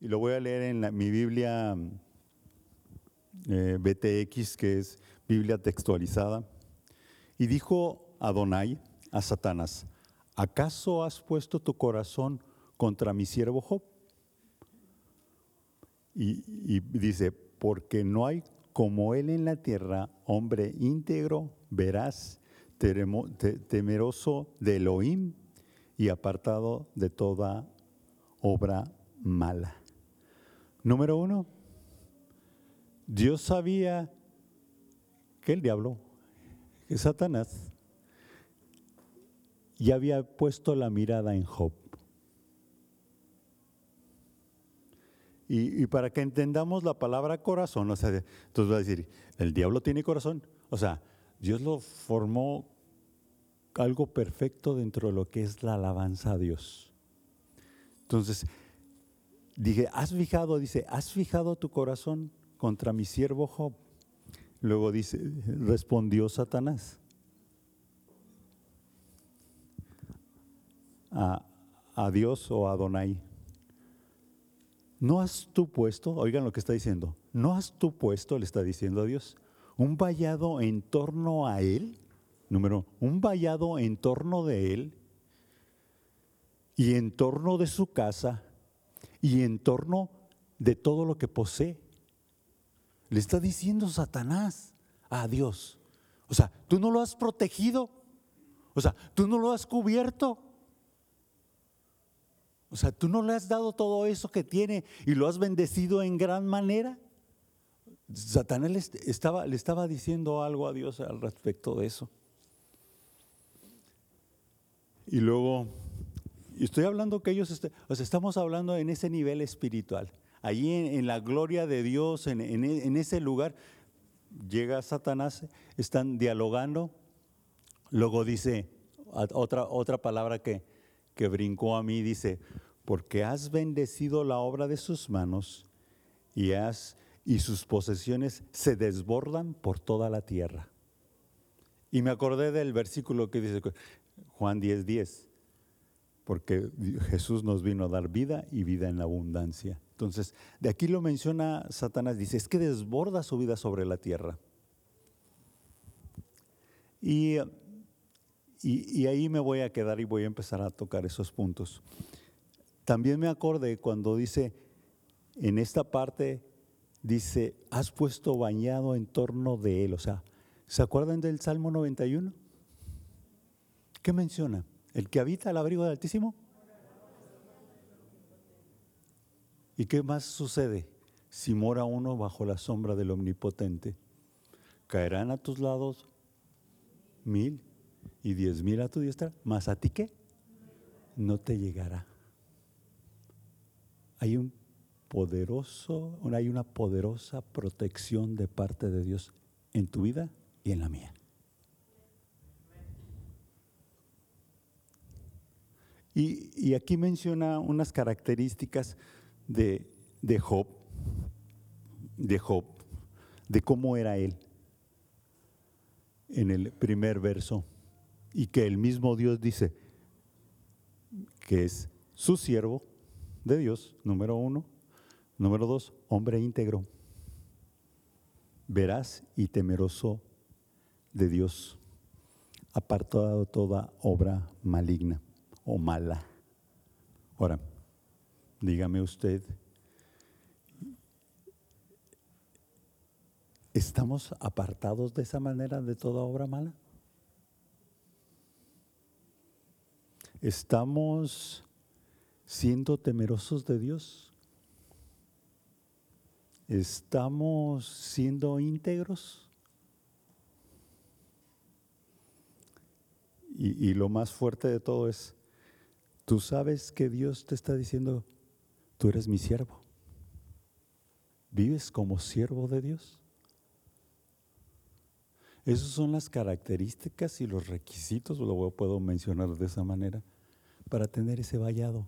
y lo voy a leer en mi Biblia eh, BTX, que es Biblia textualizada. Y dijo Adonai a Satanás, ¿acaso has puesto tu corazón contra mi siervo Job? Y, dice, porque no hay como él en la tierra, hombre íntegro, veraz, temeroso de Elohim y apartado de toda obra mala. Número uno, Dios sabía que el diablo, que Satanás, ya había puesto la mirada en Job. Y, para que entendamos la palabra corazón, o sea, entonces va a decir, el diablo tiene corazón. O sea, Dios lo formó algo perfecto dentro de lo que es la alabanza a Dios. Entonces, dije, ¿has fijado? Dice, ¿has fijado tu corazón contra mi siervo Job? Luego dice, respondió Satanás. A, Dios o a Adonai. ¿No has tú puesto, oigan lo que está diciendo, no has tú puesto, le está diciendo a Dios, un vallado en torno a él? Número, un vallado en torno de él y en torno de su casa y en torno de todo lo que posee. Le está diciendo Satanás a Dios. O sea, tú no lo has protegido. O sea, tú no lo has cubierto. O sea, tú no le has dado todo eso que tiene y lo has bendecido en gran manera. Satanás le estaba, le estaba diciendo algo a Dios al respecto de eso. Y luego, estoy hablando que ellos, o sea, estamos hablando en ese nivel espiritual. Allí en, la gloria de Dios, en, ese lugar, llega Satanás, están dialogando. Luego dice, otra, otra palabra que, que brincó a mí, dice, porque has bendecido la obra de sus manos y, y sus posesiones se desbordan por toda la tierra. Y me acordé del versículo que dice, Juan 10:10, 10, porque Jesús nos vino a dar vida y vida en abundancia. Entonces, de aquí lo menciona Satanás, dice, es que desborda su vida sobre la tierra. Y, y, ahí me voy a quedar y voy a empezar a tocar esos puntos. También me acordé cuando dice, en esta parte, dice, has puesto bañado en torno de él. O sea, ¿se acuerdan del Salmo 91? ¿Qué menciona? ¿El que habita al abrigo del Altísimo? ¿Y qué más sucede? Si mora uno bajo la sombra del Omnipotente, caerán a tus lados mil y diez mil a tu diestra, más a ti qué? No te llegará. Hay un poderoso, hay una poderosa protección de parte de Dios en tu vida y en la mía. Y, aquí menciona unas características de, de Job, de Job, de cómo era él en el primer verso, y que el mismo Dios dice que es su siervo de Dios, número uno, número dos, hombre íntegro, veraz y temeroso de Dios, apartado toda obra maligna o mala. Ahora, dígame usted, ¿estamos apartados de esa manera de toda obra mala? ¿Estamos siendo temerosos de Dios? ¿Estamos siendo íntegros? Y, y, lo más fuerte de todo es, Tú sabes que Dios te está diciendo, tú eres mi siervo. ¿Vives como siervo de Dios? Esas son las características y los requisitos, lo puedo mencionar de esa manera, para tener ese vallado.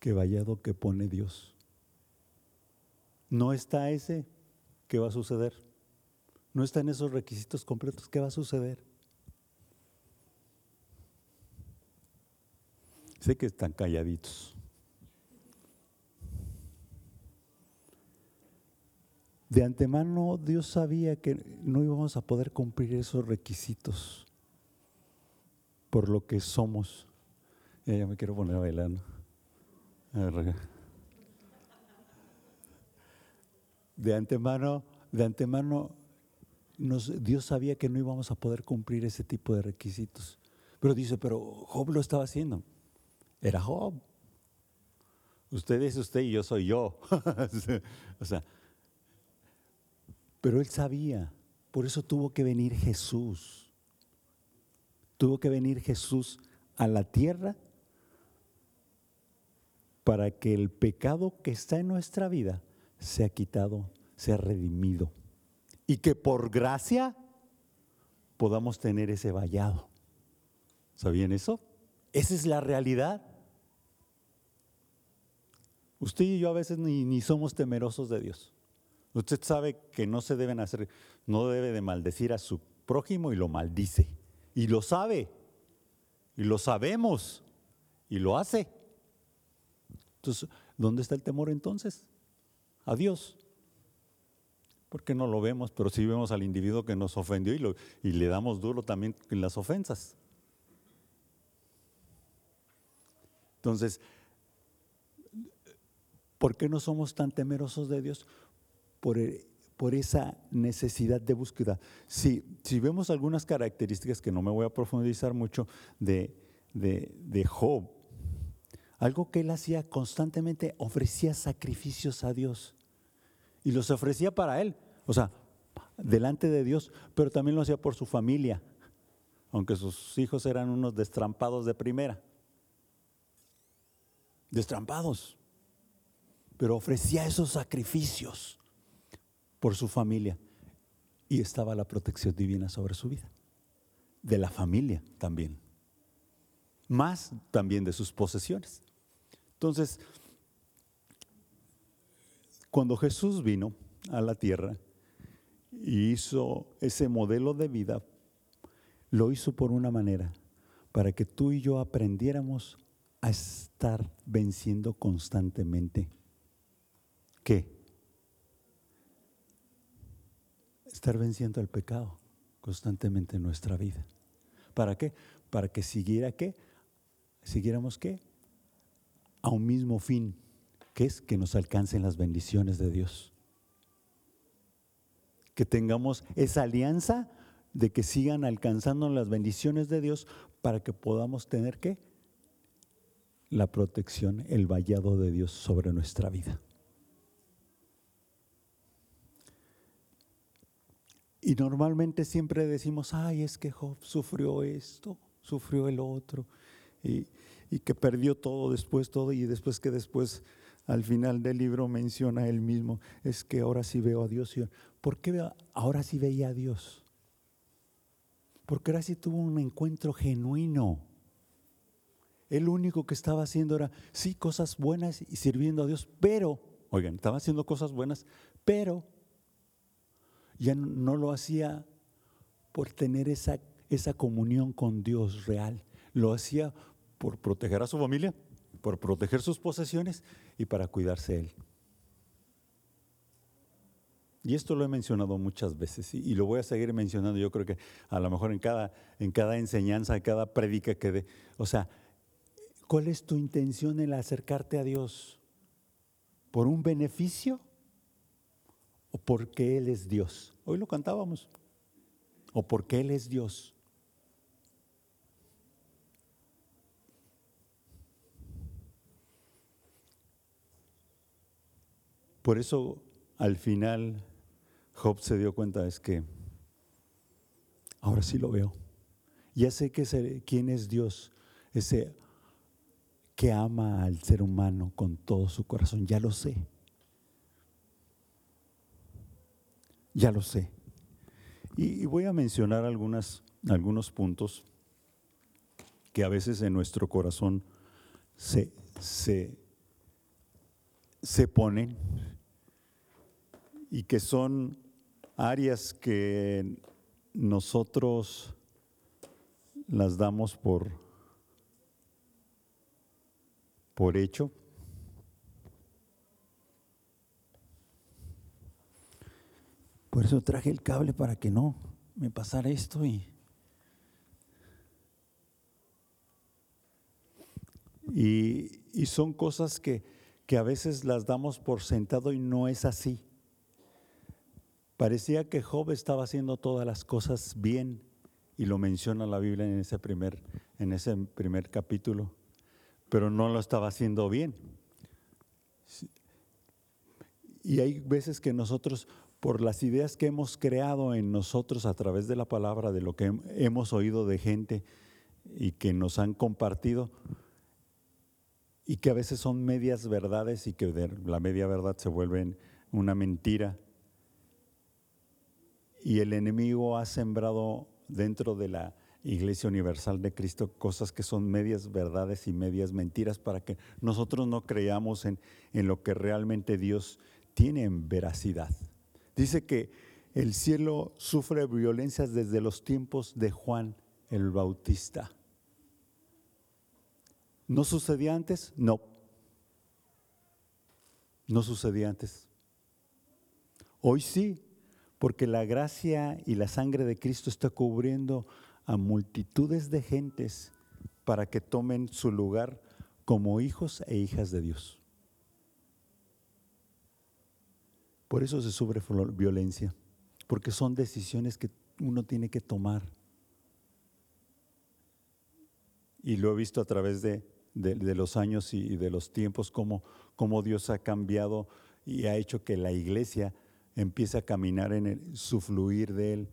¿Qué vallado que pone Dios. No está ese, ¿qué va a suceder? no está en esos requisitos completos, ¿qué va a suceder? Sé que están calladitos. De antemano Dios sabía que no íbamos a poder cumplir esos requisitos por lo que somos. Ya, me quiero poner a bailar. De antemano, de antemano Dios sabía que no íbamos a poder cumplir ese tipo de requisitos. Pero dice, pero Job lo estaba haciendo. Era Job. Usted es usted y yo soy yo. o sea, pero él sabía. Por eso tuvo que venir Jesús. Tuvo que venir Jesús a la tierra para que el pecado que está en nuestra vida sea quitado, sea redimido y que por gracia podamos tener ese vallado. ¿Sabían eso? Esa es la realidad. Usted y yo a veces ni, somos temerosos de Dios. Usted sabe que no se deben hacer, no debe de maldecir a su prójimo y lo maldice. Y lo sabe. Y lo sabemos. Y lo hace. Entonces, ¿dónde está el temor entonces? A Dios porque no lo vemos, pero sí vemos al individuo que nos ofendió y, y le damos duro también en las ofensas. Entonces, ¿por qué no somos tan temerosos de Dios? Por, eh, esa necesidad de búsqueda. Si, si, vemos algunas características que no me voy a profundizar mucho de, de, de Job, algo que él hacía constantemente, ofrecía sacrificios a Dios. Y los ofrecía para él, o sea, delante de Dios, pero también lo hacía por su familia, aunque sus hijos eran unos destrampados de primera. Destrampados. Pero ofrecía esos sacrificios por su familia. Y estaba la protección divina sobre su vida. De la familia también. Más también de sus posesiones. Entonces, cuando Jesús vino a la tierra, y hizo ese modelo de vida, lo hizo por una manera, para que tú y yo aprendiéramos a estar venciendo constantemente. ¿Qué? Estar venciendo el pecado constantemente en nuestra vida. ¿Para qué? Para que siguiera qué? Siguiéramos qué? A un mismo fin, que es que nos alcancen las bendiciones de Dios. Que tengamos esa alianza de que sigan alcanzando las bendiciones de Dios para que podamos tener que la protección, el vallado de Dios sobre nuestra vida. Y normalmente siempre decimos, ay, es que Job sufrió esto, sufrió el otro, y, y que perdió todo después, todo, y después que después al final del libro menciona él mismo, es que ahora sí veo a Dios. ¿Por qué ahora sí veía a Dios? Porque ahora sí tuvo un encuentro genuino. El único que estaba haciendo era, sí, cosas buenas y sirviendo a Dios, pero, oigan, estaba haciendo cosas buenas, pero ya no, lo hacía por tener esa, esa comunión con Dios real. Lo hacía por proteger a su familia, por proteger sus posesiones y para cuidarse él. Y esto lo he mencionado muchas veces y, lo voy a seguir mencionando. Yo creo que a lo mejor en cada, en cada enseñanza, en cada prédica que dé. O sea, ¿cuál es tu intención en acercarte a Dios? ¿Por un beneficio o porque Él es Dios? Hoy lo cantábamos. ¿O porque Él es Dios? Por eso al final Job se dio cuenta es que ahora sí lo veo. Ya sé quién es Dios, ese que ama al ser humano con todo su corazón, ya lo sé. Ya lo sé. Y, voy a mencionar algunos puntos que a veces en nuestro corazón se, se, se ponen y que son áreas que nosotros las damos por, por hecho. Por eso traje el cable para que no me pasara esto y, y, son cosas que, que a veces las damos por sentado y no es así. Parecía que Job estaba haciendo todas las cosas bien y lo menciona la Biblia en ese primer, en ese primer capítulo, pero no lo estaba haciendo bien. Y hay veces que nosotros, por las ideas que hemos creado en nosotros a través de la palabra, de lo que hemos oído de gente y que nos han compartido, y que a veces son medias verdades y que la media verdad se vuelve una mentira, y el enemigo ha sembrado dentro de la Iglesia Universal de Cristo cosas que son medias verdades y medias mentiras para que nosotros no creamos en, en lo que realmente Dios tiene en veracidad. Dice que el cielo sufre violencias desde los tiempos de Juan el Bautista. ¿No sucedía antes? No. No sucedía antes. Hoy sí, porque la gracia y la sangre de Cristo está cubriendo a multitudes de gentes para que tomen su lugar como hijos e hijas de Dios. Por eso se sufre violencia, porque son decisiones que uno tiene que tomar. Y lo he visto a través de, los años y, de los tiempos, cómo, cómo Dios ha cambiado y ha hecho que la iglesia empieza a caminar en el, su fluir de Él.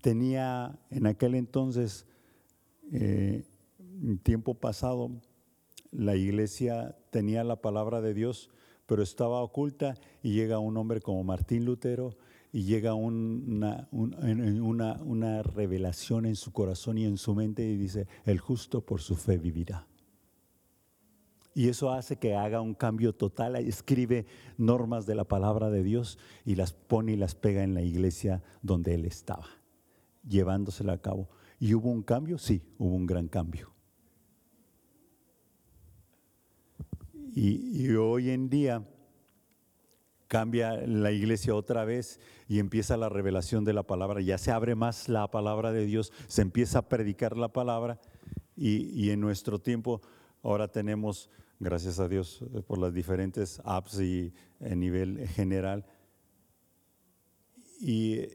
Tenía en aquel entonces, eh, tiempo pasado, la iglesia tenía la palabra de Dios, pero estaba oculta y llega un hombre como Martín Lutero y llega una, una, una revelación en su corazón y en su mente y dice, el justo por su fe vivirá. Y eso hace que haga un cambio total, escribe normas de la palabra de Dios y las pone y las pega en la iglesia donde él estaba, llevándosela a cabo. ¿Y hubo un cambio? Sí, hubo un gran cambio. Y, hoy en día cambia la iglesia otra vez y empieza la revelación de la palabra, ya se abre más la palabra de Dios, se empieza a predicar la palabra y en nuestro tiempo Ahora tenemos, gracias a Dios, eh, por las diferentes apps y a nivel general. Y,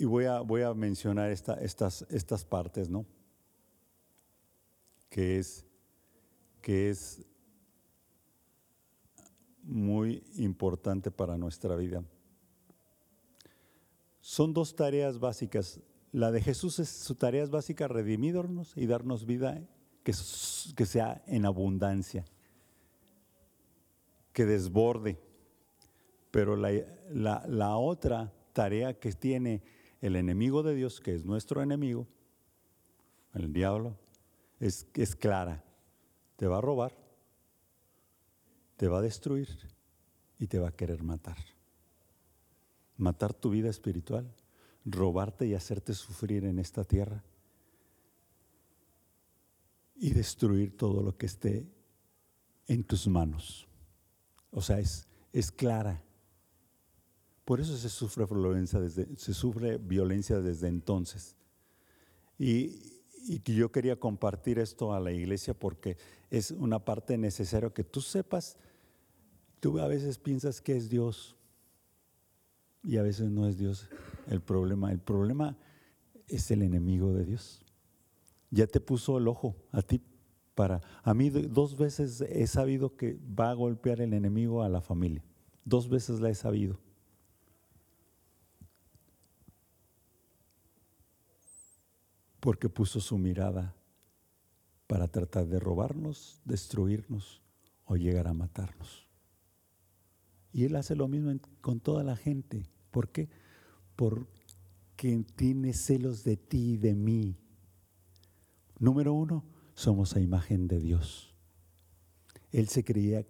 voy, a, mencionar estas, estas partes, ¿no? Que es, que es muy importante para nuestra vida. Son dos tareas básicas. La de Jesús es su tarea básica, redimirnos y darnos vida que, sea en abundancia, que desborde. Pero la, la, otra tarea que tiene el enemigo de Dios, que es nuestro enemigo, el diablo, es, es clara. Te va a robar, te va a destruir y te va a querer matar. Matar tu vida espiritual, robarte y hacerte sufrir en esta tierra y destruir todo lo que esté en tus manos. O sea, es, es clara. Por eso se sufre violencia desde, se sufre violencia desde entonces. Y, y yo quería compartir esto a la iglesia porque es una parte necesaria que tú sepas. Tú a veces piensas que es Dios y a veces no es Dios el problema. El problema es el enemigo de Dios ya te puso el ojo a ti para... A mí dos veces he sabido que va a golpear el enemigo a la familia. Dos veces la he sabido. Porque puso su mirada para tratar de robarnos, destruirnos o llegar a matarnos. Y Él hace lo mismo con toda la gente. ¿Por qué? Porque tiene celos de ti y de mí Número uno, somos a imagen de Dios. Él se creía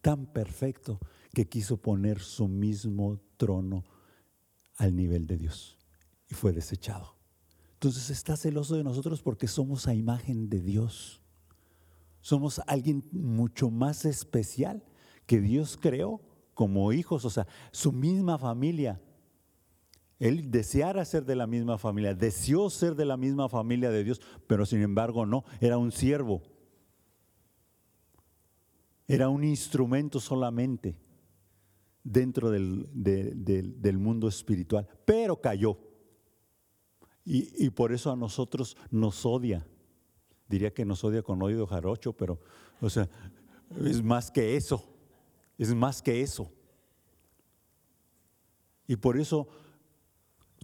tan perfecto que quiso poner su mismo trono al nivel de Dios y fue desechado. Entonces está celoso de nosotros porque somos a imagen de Dios. Somos alguien mucho más especial que Dios creó como hijos, o sea, su misma familia. Él deseara ser de la misma familia, deseó ser de la misma familia de Dios, pero sin embargo no, era un siervo. Era un instrumento solamente dentro del, del mundo espiritual, pero cayó. Y, y, por eso a nosotros nos odia. Diría que nos odia con odio jarocho, pero, o sea, es más que eso. Es más que eso. Y por eso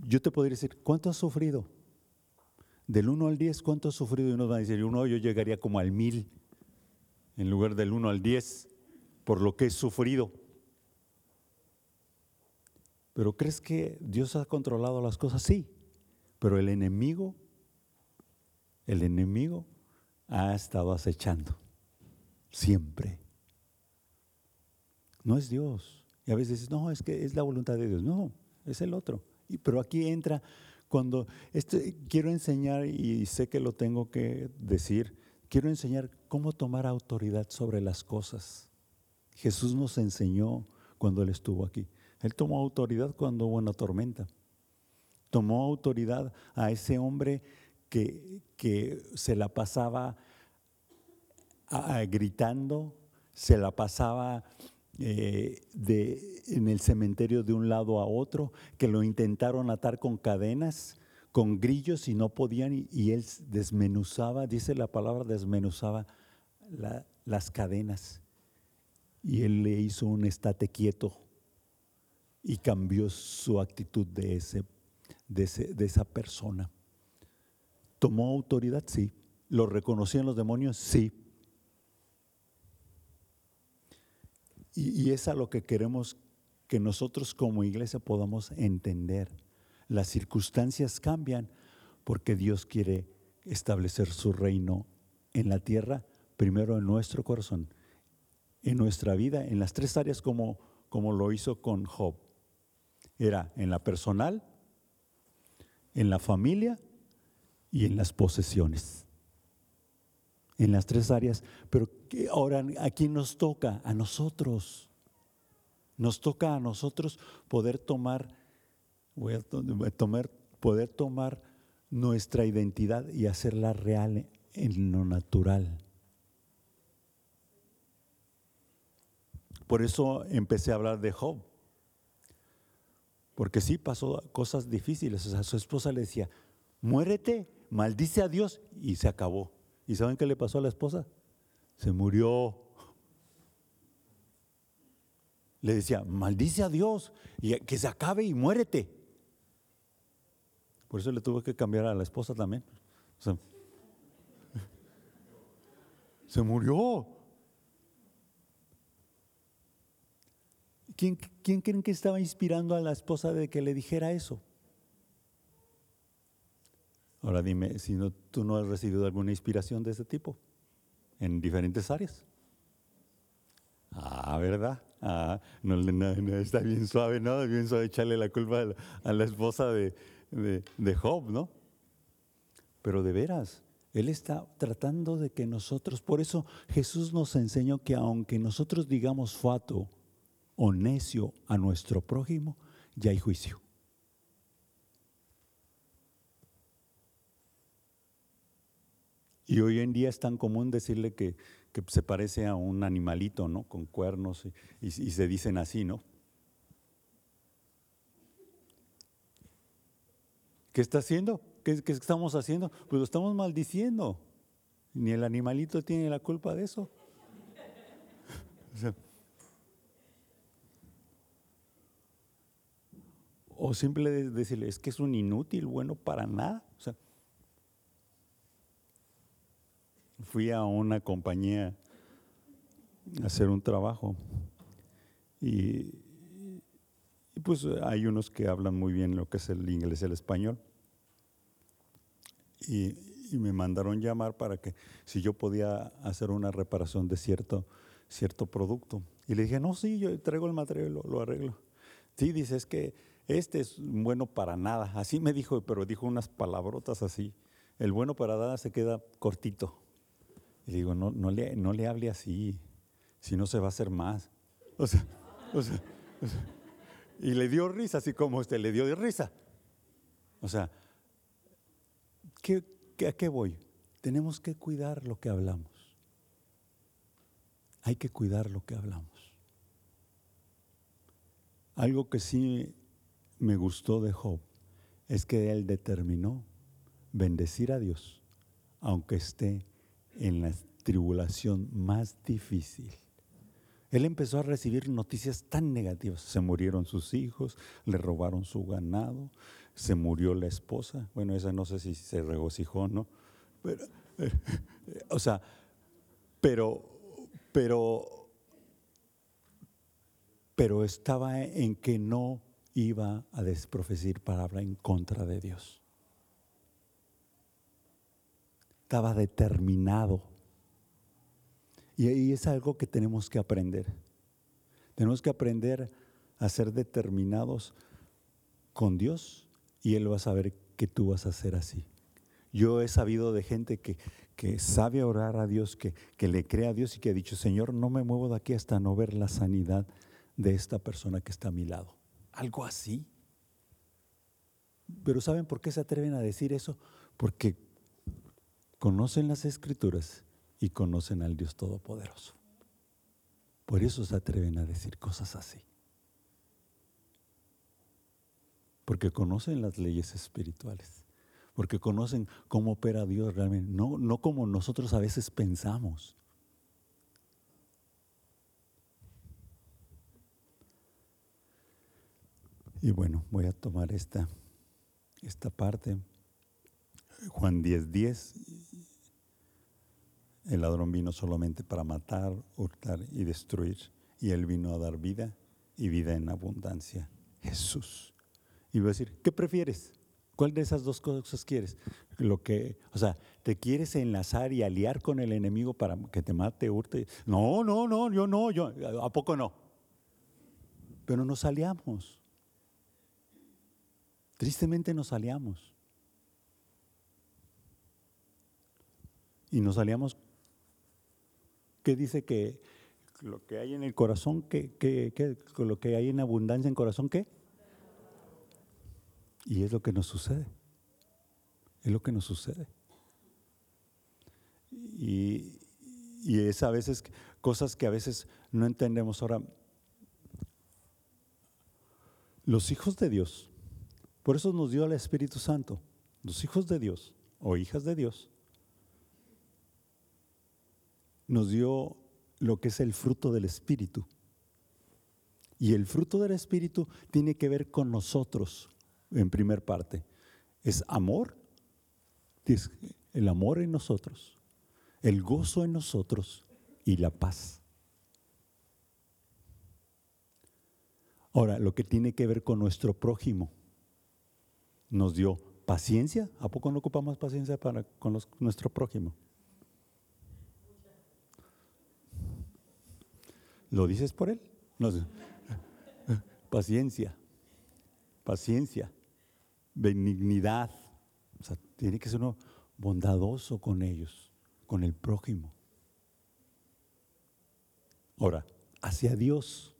yo te podría decir, ¿cuánto has sufrido? Del 1 al 10, ¿cuánto has sufrido? Y uno va a decir, uno, yo llegaría como al 1000 en lugar del 1 al 10 por lo que he sufrido. Pero ¿crees que Dios ha controlado las cosas? Sí, pero el enemigo, el enemigo ha estado acechando, siempre. No es Dios. Y a veces dices, no, es que es la voluntad de Dios. No, es el otro. Pero aquí entra cuando este, quiero enseñar, y sé que lo tengo que decir, quiero enseñar cómo tomar autoridad sobre las cosas. Jesús nos enseñó cuando Él estuvo aquí. Él tomó autoridad cuando hubo una tormenta. Tomó autoridad a ese hombre que, que se la pasaba gritando, se la pasaba eh, de, en el cementerio de un lado a otro, que lo intentaron atar con cadenas, con grillos y no podían, y, él desmenuzaba, dice la palabra, desmenuzaba las cadenas. Y él le hizo un estate quieto y cambió su actitud de, ese, de, de esa persona. ¿Tomó autoridad? Sí. ¿Lo reconocían los demonios? Sí. Y, es a lo que queremos que nosotros como iglesia podamos entender. Las circunstancias cambian porque Dios quiere establecer su reino en la tierra, primero en nuestro corazón, en nuestra vida, en las tres áreas como, como lo hizo con Job. Era en la personal, en la familia y en las posesiones. En las tres áreas. Pero ahora, ¿a quién nos toca? A nosotros. Nos toca a nosotros poder tomar, voy a tomar, poder tomar nuestra identidad y hacerla real en lo natural. Por eso empecé a hablar de Job. Porque sí pasó cosas difíciles. O sea, su esposa le decía, muérete, maldice a Dios y se acabó. ¿Y saben qué le pasó a la esposa? Se murió. Le decía, maldice a Dios y que se acabe y muérete. Por eso le tuve que cambiar a la esposa también. se murió. ¿Quién, creen que estaba inspirando a la esposa de que le dijera eso? Ahora dime si no, tú no has recibido alguna inspiración de ese tipo en diferentes áreas. Ah, ¿verdad? Ah, no, está bien suave, ¿no? Bien suave echarle la culpa a la, esposa de, de Job, ¿no? Pero de veras, Él está tratando de que nosotros, por eso Jesús nos enseñó que aunque nosotros digamos fato, o necio a nuestro prójimo, ya hay juicio. Y hoy en día es tan común decirle que, se parece a un animalito, ¿no? Con cuernos y, se dicen así, ¿no? ¿Qué está haciendo? ¿Qué, ¿Qué, estamos haciendo? Pues lo estamos maldiciendo. Ni el animalito tiene la culpa de eso. O simple decirle, es que es un inútil, bueno para nada. O sea, fui a una compañía a hacer un trabajo y, pues hay unos que hablan muy bien lo que es el inglés y el español. Y, me mandaron llamar para que si yo podía hacer una reparación de cierto, cierto producto. Y le dije, no, sí, yo traigo el material lo, lo arreglo. Sí, dice, es que este es bueno para nada. Así me dijo, pero dijo unas palabrotas así. El bueno para nada se queda cortito. Y digo, no, no, le, no le hable así, si no se va a hacer más. O sea, o sea, y le dio risa, así como usted le dio risa. O sea, ¿qué, ¿a qué voy? Tenemos que cuidar lo que hablamos. Hay que cuidar lo que hablamos. Algo que sí me gustó de Job es que él determinó bendecir a Dios, aunque esté en la tribulación más difícil. Él empezó a recibir noticias tan negativas. Se murieron sus hijos, le robaron su ganado, se murió la esposa. Bueno, esa no sé si se regocijó o no. Pero, o sea, pero, pero, pero estaba en que no iba a desprofecir palabra en contra de Dios. Estaba determinado. Y ahí es algo que tenemos que aprender. Tenemos que aprender a ser determinados con Dios y Él va a saber que tú vas a ser así. Yo he sabido de gente que, que sabe orar a Dios, que, que le cree a Dios y que ha dicho, Señor, no me muevo de aquí hasta no ver la sanidad de esta persona que está a mi lado. Algo así. Pero ¿saben por qué se atreven a decir eso? Porque conocen las escrituras y conocen al Dios Todopoderoso. Por eso se atreven a decir cosas así. Porque conocen las leyes espirituales porque conocen cómo opera Dios realmente, no, no como nosotros a veces pensamos. Y bueno, voy a tomar esta, esta parte. Juan 10:10. 10, el ladrón vino solamente para matar, hurtar y destruir. Y él vino a dar vida y vida en abundancia. Jesús. Y voy a decir, ¿qué prefieres? ¿Cuál de esas dos cosas quieres? Lo que, o sea, ¿te quieres enlazar y aliar con el enemigo para que te mate, hurte? No, no, no, yo no, yo, ¿a poco no? Pero nos aliamos. Tristemente nos aliamos. Y nos aliamos, ¿qué dice que lo que hay en el corazón, que, que, lo que hay en abundancia en corazón, ¿qué? Y es lo que nos sucede. Es lo que nos sucede. Y, es a veces cosas que a veces no entendemos. Ahora, los hijos de Dios, por eso nos dio el Espíritu Santo, los hijos de Dios o hijas de Dios, nos dio lo que es el fruto del Espíritu. Y el fruto del Espíritu tiene que ver con nosotros, en primer parte. Es amor, es el amor en nosotros, el gozo en nosotros y la paz. Ahora, lo que tiene que ver con nuestro prójimo, nos dio paciencia. ¿A poco no ocupamos paciencia para con nuestro prójimo? ¿Lo dices por él? No, paciencia, paciencia benignidad. O sea, tiene que ser uno bondadoso con ellos, con el prójimo. Ahora, hacia Dios.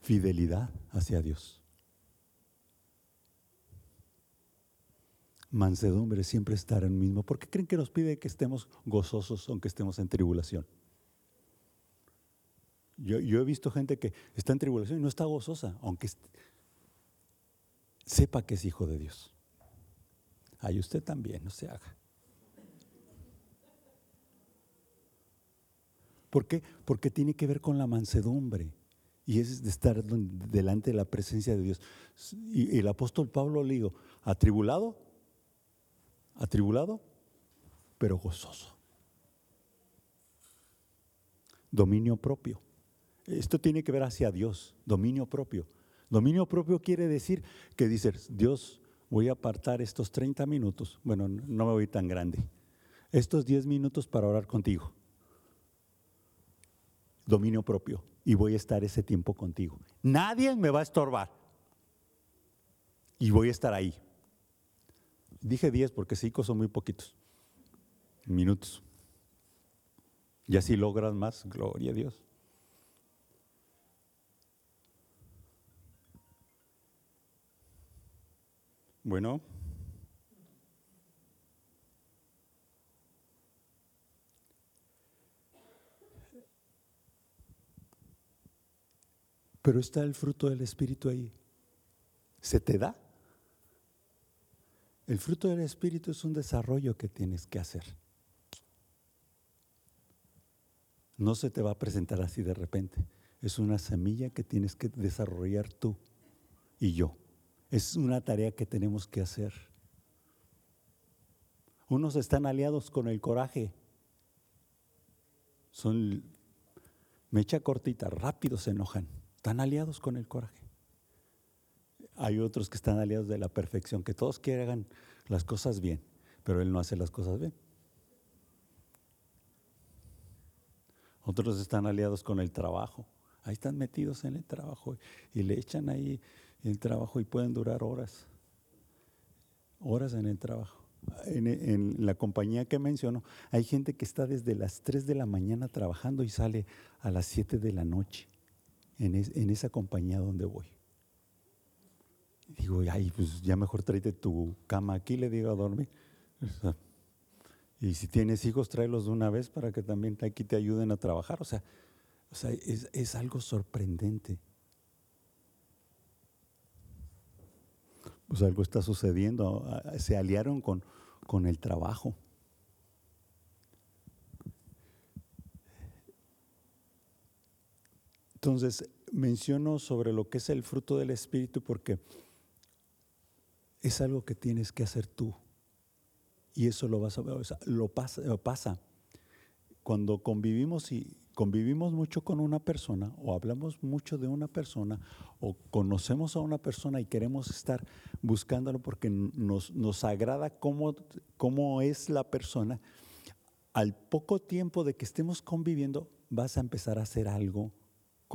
Fidelidad hacia Dios. Mansedumbre, siempre estar en el mismo. ¿Por qué creen que nos pide que estemos gozosos aunque estemos en tribulación? Yo, yo, he visto gente que está en tribulación y no está gozosa, aunque sepa que es hijo de Dios. Ay, usted también, no se haga. ¿Por qué? Porque tiene que ver con la mansedumbre y es de estar delante de la presencia de Dios. Y el apóstol Pablo le dijo, atribulado, atribulado, pero gozoso. Dominio propio. Esto tiene que ver hacia Dios, dominio propio. Dominio propio quiere decir que dices, Dios, voy a apartar estos 30 minutos, bueno, no me voy tan grande, estos 10 minutos para orar contigo. dominio propio y voy a estar ese tiempo contigo. Nadie me va a estorbar. Y voy a estar ahí. Dije 10 porque cinco son muy poquitos. Minutos. Y así logras más, gloria a Dios. Bueno. Pero está el fruto del Espíritu ahí. ¿Se te da? El fruto del Espíritu es un desarrollo que tienes que hacer. No se te va a presentar así de repente. Es una semilla que tienes que desarrollar tú y yo. Es una tarea que tenemos que hacer. Unos están aliados con el coraje. Son mecha cortita, rápido se enojan. Están aliados con el coraje. Hay otros que están aliados de la perfección, que todos quieren las cosas bien, pero él no hace las cosas bien. Otros están aliados con el trabajo. Ahí están metidos en el trabajo y le echan ahí el trabajo y pueden durar horas. Horas en el trabajo. En, la compañía que menciono, hay gente que está desde las 3 de la mañana trabajando y sale a las 7 de la noche en, esa compañía donde voy. Digo, ay, pues ya mejor tráete tu cama aquí, le digo a dormir. Y si tienes hijos, tráelos de una vez para que también aquí te ayuden a trabajar. O sea, o sea es, es algo sorprendente. Pues algo está sucediendo. Se aliaron con, con el trabajo. Entonces, menciono sobre lo que es el fruto del Espíritu porque es algo que tienes que hacer tú. Y eso lo vas a lo pasa. Cuando convivimos y convivimos mucho con una persona o hablamos mucho de una persona o conocemos a una persona y queremos estar buscándolo porque nos, nos agrada cómo, cómo es la persona, al poco tiempo de que estemos conviviendo vas a empezar a hacer algo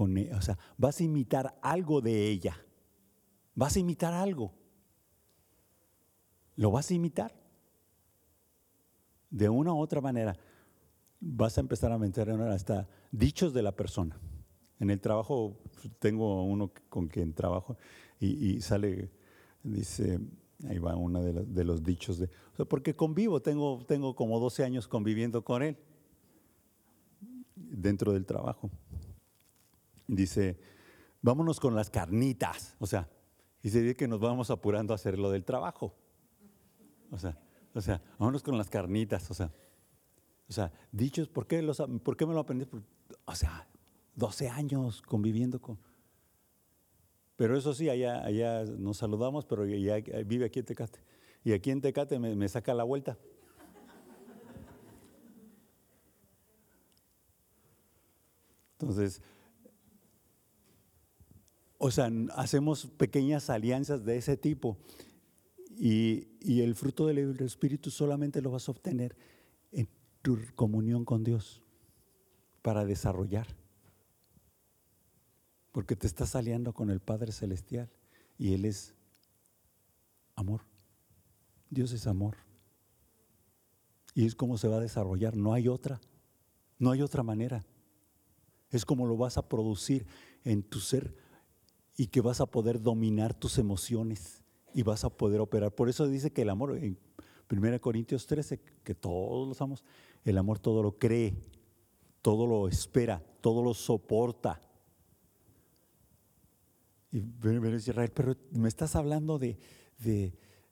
e, o sea, vas a imitar algo de ella. Vas a imitar algo. Lo vas a imitar. De una u otra manera, vas a empezar a meter hasta dichos de la persona. En el trabajo, tengo uno con quien trabajo y, sale, dice, ahí va uno de, los dichos de, porque convivo, tengo, tengo como 12 años conviviendo con él dentro del trabajo dice, vámonos con las carnitas. O sea, y se dice que nos vamos apurando a hacer lo del trabajo. O sea, o sea, vámonos con las carnitas. O sea, o sea dichos, ¿por qué, los, ¿por qué me lo aprendí? O sea, 12 años conviviendo con... Pero eso sí, allá, allá nos saludamos, pero ya vive aquí en Tecate. Y aquí en Tecate me, me saca la vuelta. Entonces, o sea, hacemos pequeñas alianzas de ese tipo y, el fruto del Espíritu solamente lo vas a obtener en tu comunión con Dios para desarrollar. Porque te estás aliando con el Padre Celestial y Él es amor. Dios es amor. Y es como se va a desarrollar, no hay otra, no hay otra manera. Es como lo vas a producir en tu ser y que vas a poder dominar tus emociones y vas a poder operar. Por eso dice que el amor, en 1 Corintios 13, que todos los amos, el amor todo lo cree, todo lo espera, todo lo soporta. Y Israel, pero me estás hablando de,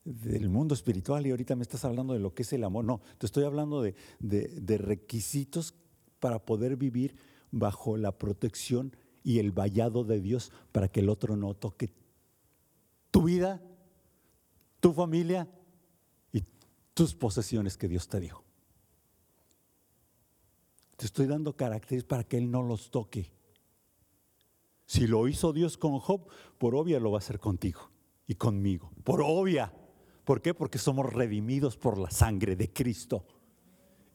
del mundo espiritual y ahorita me estás hablando de lo que es el amor. No, te estoy hablando de, de requisitos para poder vivir bajo la protección y el vallado de Dios para que el otro no toque tu vida, tu familia y tus posesiones que Dios te dio. Te estoy dando caracteres para que Él no los toque. Si lo hizo Dios con Job, por obvia lo va a hacer contigo y conmigo. Por obvia. ¿Por qué? Porque somos redimidos por la sangre de Cristo.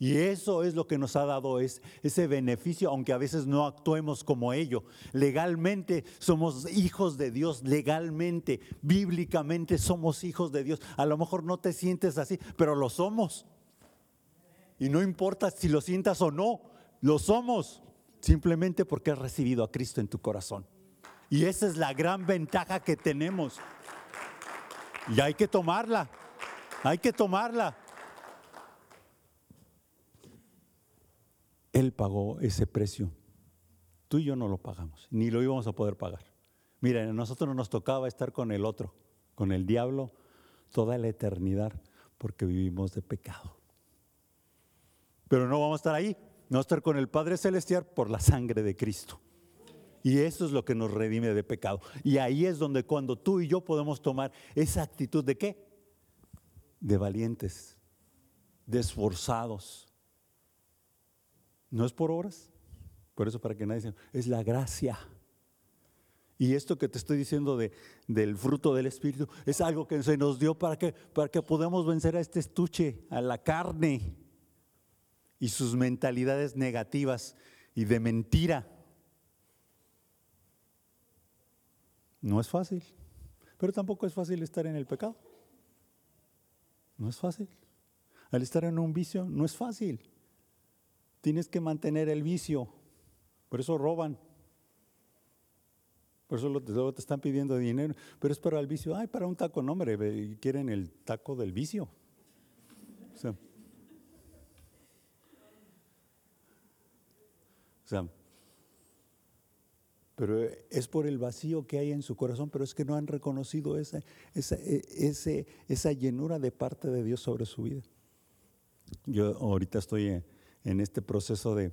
Y eso es lo que nos ha dado ese beneficio, aunque a veces no actuemos como ello. Legalmente somos hijos de Dios, legalmente, bíblicamente somos hijos de Dios. A lo mejor no te sientes así, pero lo somos. Y no importa si lo sientas o no, lo somos, simplemente porque has recibido a Cristo en tu corazón. Y esa es la gran ventaja que tenemos. Y hay que tomarla, hay que tomarla. Él pagó ese precio. Tú y yo no lo pagamos, ni lo íbamos a poder pagar. Mira, a nosotros nos tocaba estar con el otro, con el diablo, toda la eternidad, porque vivimos de pecado. Pero no vamos a estar ahí, no estar con el Padre Celestial por la sangre de Cristo. Y eso es lo que nos redime de pecado. Y ahí es donde cuando tú y yo podemos tomar esa actitud de qué? De valientes, de esforzados, no es por obras. Por eso para que nadie se... Es la gracia. Y esto que te estoy diciendo de, del fruto del Espíritu es algo que se nos dio para que, para que podamos vencer a este estuche, a la carne y sus mentalidades negativas y de mentira. No es fácil, pero tampoco es fácil estar en el pecado. No es fácil. Al estar en un vicio no es fácil. Tienes que mantener el vicio. Por eso roban. Por eso luego te están pidiendo dinero. Pero es para el vicio. Ay, para un taco, no, hombre. Quieren el taco del vicio. O sea, sea, pero es por el vacío que hay en su corazón, pero es que no han reconocido esa, esa, esa, esa llenura de parte de Dios sobre su vida. Yo ahorita estoy en este proceso de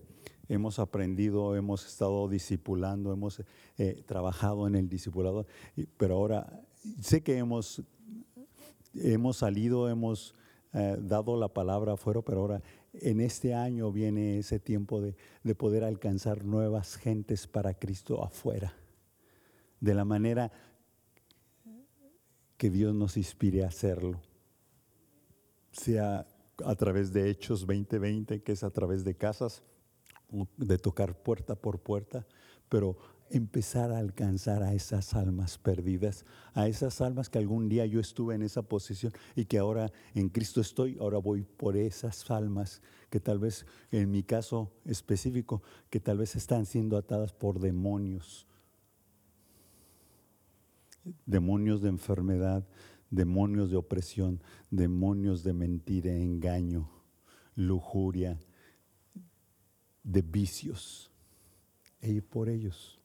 hemos aprendido, hemos estado discipulando, hemos eh, trabajado en el discipulado, pero ahora sé que hemos, hemos salido, hemos eh, dado la palabra afuera, pero ahora en este año viene ese tiempo de, de poder alcanzar nuevas gentes para Cristo afuera, de la manera que Dios nos inspire a hacerlo, sea a través de Hechos 2020, que es a través de casas, de tocar puerta por puerta, pero empezar a alcanzar a esas almas perdidas, a esas almas que algún día yo estuve en esa posición y que ahora en Cristo estoy, ahora voy por esas almas que tal vez, en mi caso específico, que tal vez están siendo atadas por demonios, demonios de enfermedad, demonios de opresión, demonios de mentira, engaño, lujuria, de vicios, e ir por ellos.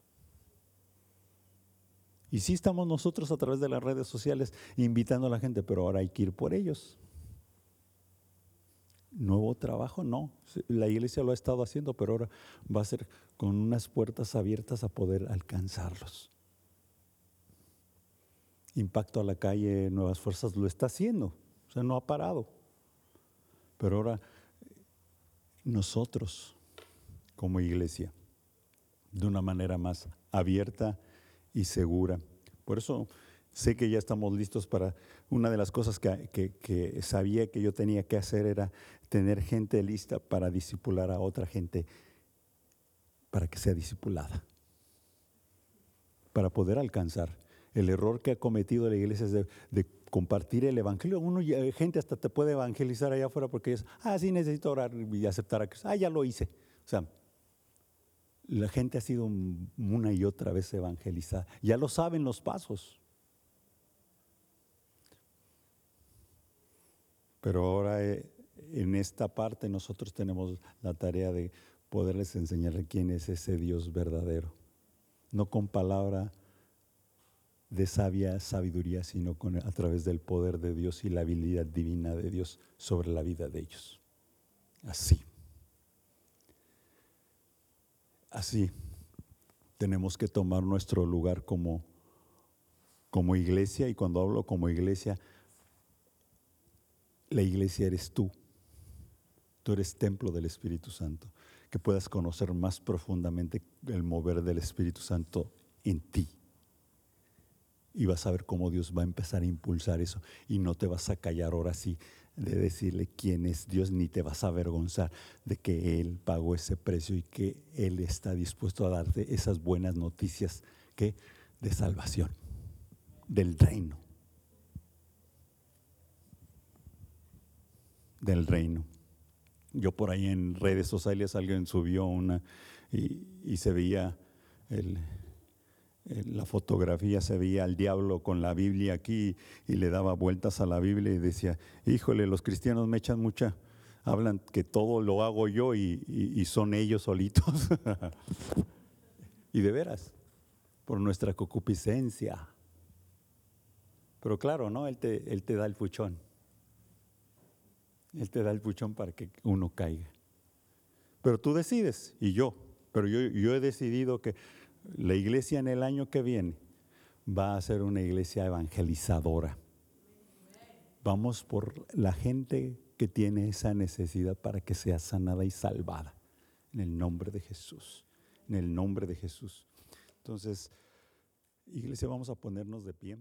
Y sí estamos nosotros a través de las redes sociales invitando a la gente, pero ahora hay que ir por ellos. Nuevo trabajo, no. La iglesia lo ha estado haciendo, pero ahora va a ser con unas puertas abiertas a poder alcanzarlos. Impacto a la calle, Nuevas Fuerzas lo está haciendo, o sea, no ha parado. Pero ahora nosotros, como iglesia, de una manera más abierta y segura. Por eso sé que ya estamos listos para, una de las cosas que, sabía que yo tenía que hacer era tener gente lista para disipular a otra gente, para que sea discipulada, para poder alcanzar el error que ha cometido la iglesia es de, compartir el evangelio. Uno, gente hasta te puede evangelizar allá afuera porque es, ah, sí, necesito orar y aceptar a Cristo. Ah, ya lo hice. O sea, la gente ha sido una y otra vez evangelizada. Ya lo saben los pasos. Pero ahora eh, en esta parte nosotros tenemos la tarea de poderles enseñar quién es ese Dios verdadero. No con palabra de sabia sabiduría, sino con, a través del poder de Dios y la habilidad divina de Dios sobre la vida de ellos. Así. Así tenemos que tomar nuestro lugar como, como iglesia y cuando hablo como iglesia, la iglesia eres tú. Tú eres templo del Espíritu Santo. Que puedas conocer más profundamente el mover del Espíritu Santo en ti Y vas a ver cómo Dios va a empezar a impulsar eso. Y no te vas a callar ahora sí de decirle quién es Dios, ni te vas a avergonzar de que Él pagó ese precio y que Él está dispuesto a darte esas buenas noticias que de salvación, del reino. Del reino. Yo por ahí en redes sociales alguien subió una y, se veía la fotografía, se veía al diablo con la Biblia aquí y le daba vueltas a la Biblia y decía, híjole, los cristianos me echan mucha, hablan que todo lo hago yo y, son ellos solitos. y de veras, por nuestra concupiscencia. Pero claro, ¿no? Él te, él te da el puchón. Él te da el puchón para que uno caiga. Pero tú decides, y yo, pero yo he decidido que la iglesia en el año que viene va a ser una iglesia evangelizadora. Vamos por la gente que tiene esa necesidad para que sea sanada y salvada. En el nombre de Jesús. En el nombre de Jesús. Entonces, iglesia, vamos a ponernos de pie.